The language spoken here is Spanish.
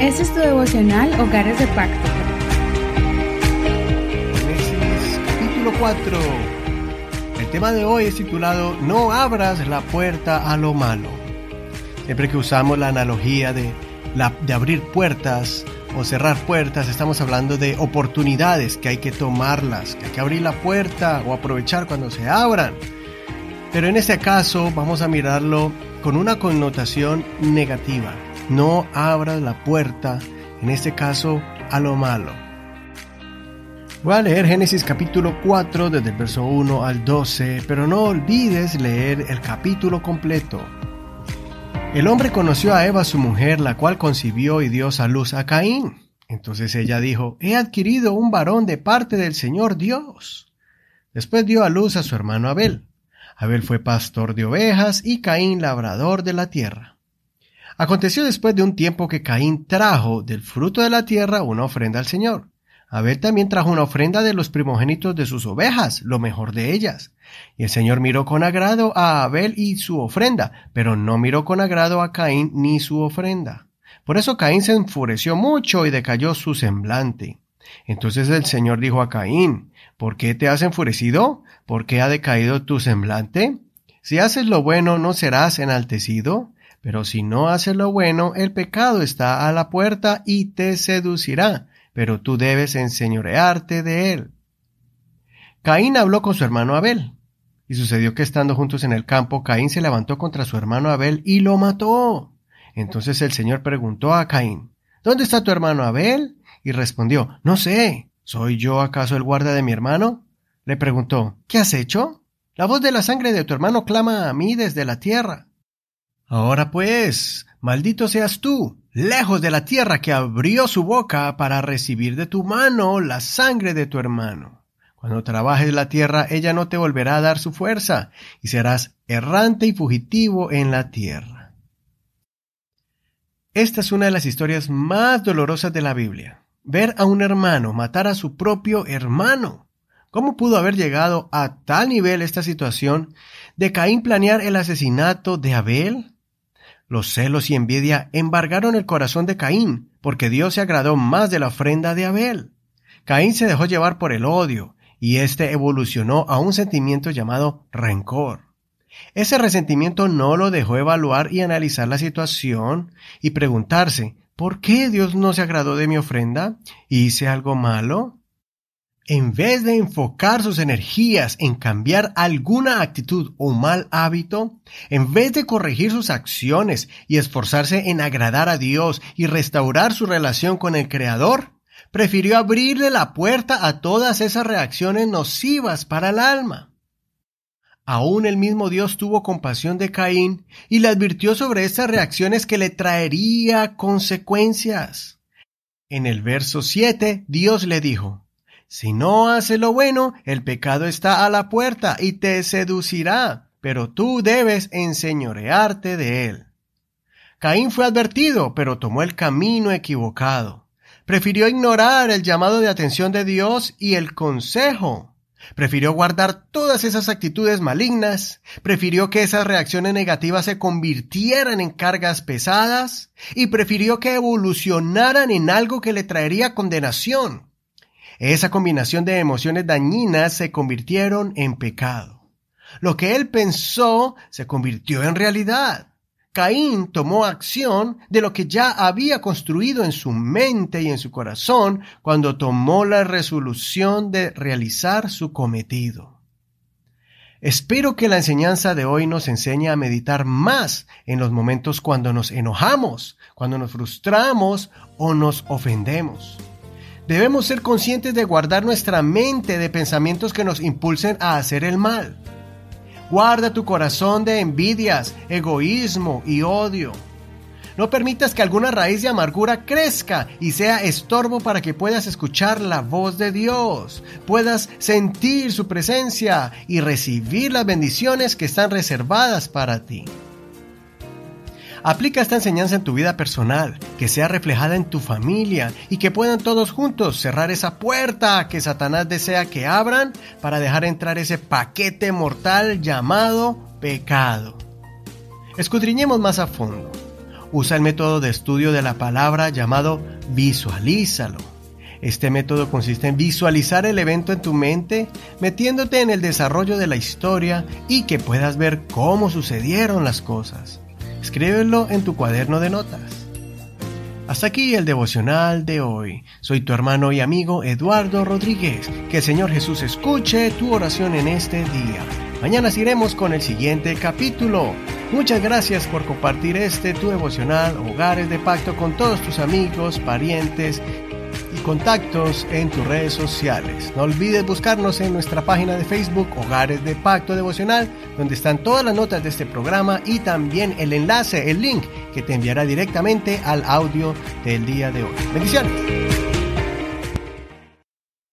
Este es tu devocional Hogares de Pacto. Capítulo 4. El tema de hoy es titulado No abras la puerta a lo malo. Siempre que usamos la analogía de, la, de abrir puertas o cerrar puertas, estamos hablando de oportunidades que hay que tomarlas, que hay que abrir la puerta o aprovechar cuando se abran. Pero en este caso vamos a mirarlo con una connotación negativa. No abras la puerta, en este caso, a lo malo. Voy a leer Génesis capítulo 4 desde el verso 1 al 12, pero no olvides leer el capítulo completo. El hombre conoció a Eva su mujer, la cual concibió y dio a luz a Caín. Entonces ella dijo, He adquirido un varón de parte del Señor Dios. Después dio a luz a su hermano Abel. Abel fue pastor de ovejas y Caín labrador de la tierra. Aconteció después de un tiempo que Caín trajo del fruto de la tierra una ofrenda al Señor. Abel también trajo una ofrenda de los primogénitos de sus ovejas, lo mejor de ellas. Y el Señor miró con agrado a Abel y su ofrenda, pero no miró con agrado a Caín ni su ofrenda. Por eso Caín se enfureció mucho y decayó su semblante. Entonces el Señor dijo a Caín, ¿por qué te has enfurecido? ¿Por qué ha decaído tu semblante? Si haces lo bueno, ¿no serás enaltecido? Pero si no haces lo bueno, el pecado está a la puerta y te seducirá, pero tú debes enseñorearte de él. Caín habló con su hermano Abel. Y sucedió que estando juntos en el campo, Caín se levantó contra su hermano Abel y lo mató. Entonces el Señor preguntó a Caín, ¿Dónde está tu hermano Abel? Y respondió, No sé, ¿soy yo acaso el guarda de mi hermano? Le preguntó, ¿Qué has hecho? La voz de la sangre de tu hermano clama a mí desde la tierra. Ahora pues, maldito seas tú, lejos de la tierra que abrió su boca para recibir de tu mano la sangre de tu hermano. Cuando trabajes la tierra, ella no te volverá a dar su fuerza, y serás errante y fugitivo en la tierra. Esta es una de las historias más dolorosas de la Biblia. Ver a un hermano matar a su propio hermano. ¿Cómo pudo haber llegado a tal nivel esta situación de Caín planear el asesinato de Abel? Los celos y envidia embargaron el corazón de Caín, porque Dios se agradó más de la ofrenda de Abel. Caín se dejó llevar por el odio, y éste evolucionó a un sentimiento llamado rencor. Ese resentimiento no lo dejó evaluar y analizar la situación y preguntarse, ¿por qué Dios no se agradó de mi ofrenda? ¿Hice algo malo? En vez de enfocar sus energías en cambiar alguna actitud o mal hábito, en vez de corregir sus acciones y esforzarse en agradar a Dios y restaurar su relación con el Creador, prefirió abrirle la puerta a todas esas reacciones nocivas para el alma. Aún el mismo Dios tuvo compasión de Caín y le advirtió sobre estas reacciones que le traería consecuencias. En el verso 7, Dios le dijo, si no hace lo bueno, el pecado está a la puerta y te seducirá, pero tú debes enseñorearte de él. Caín fue advertido, pero tomó el camino equivocado. Prefirió ignorar el llamado de atención de Dios y el consejo. Prefirió guardar todas esas actitudes malignas, prefirió que esas reacciones negativas se convirtieran en cargas pesadas y prefirió que evolucionaran en algo que le traería condenación. Esa combinación de emociones dañinas se convirtieron en pecado. Lo que él pensó se convirtió en realidad. Caín tomó acción de lo que ya había construido en su mente y en su corazón cuando tomó la resolución de realizar su cometido. Espero que la enseñanza de hoy nos enseñe a meditar más en los momentos cuando nos enojamos, cuando nos frustramos o nos ofendemos. Debemos ser conscientes de guardar nuestra mente de pensamientos que nos impulsen a hacer el mal. Guarda tu corazón de envidias, egoísmo y odio. No permitas que alguna raíz de amargura crezca y sea estorbo para que puedas escuchar la voz de Dios, puedas sentir su presencia y recibir las bendiciones que están reservadas para ti. Aplica esta enseñanza en tu vida personal, que sea reflejada en tu familia y que puedan todos juntos cerrar esa puerta que Satanás desea que abran para dejar entrar ese paquete mortal llamado pecado. Escudriñemos más a fondo. Usa el método de estudio de la palabra llamado visualízalo. Este método consiste en visualizar el evento en tu mente, metiéndote en el desarrollo de la historia y que puedas ver cómo sucedieron las cosas. Escríbelo en tu cuaderno de notas. Hasta aquí el devocional de hoy. Soy tu hermano y amigo Eduardo Rodríguez. Que el Señor Jesús escuche tu oración en este día. Mañana seguiremos con el siguiente capítulo. Muchas gracias por compartir este tu devocional Hogares de Pacto con todos tus amigos, parientes contactos en tus redes sociales. No olvides buscarnos en nuestra página de Facebook Hogares de Pacto Devocional, donde están todas las notas de este programa y también el enlace, el link que te enviará directamente al audio del día de hoy. Bendiciones.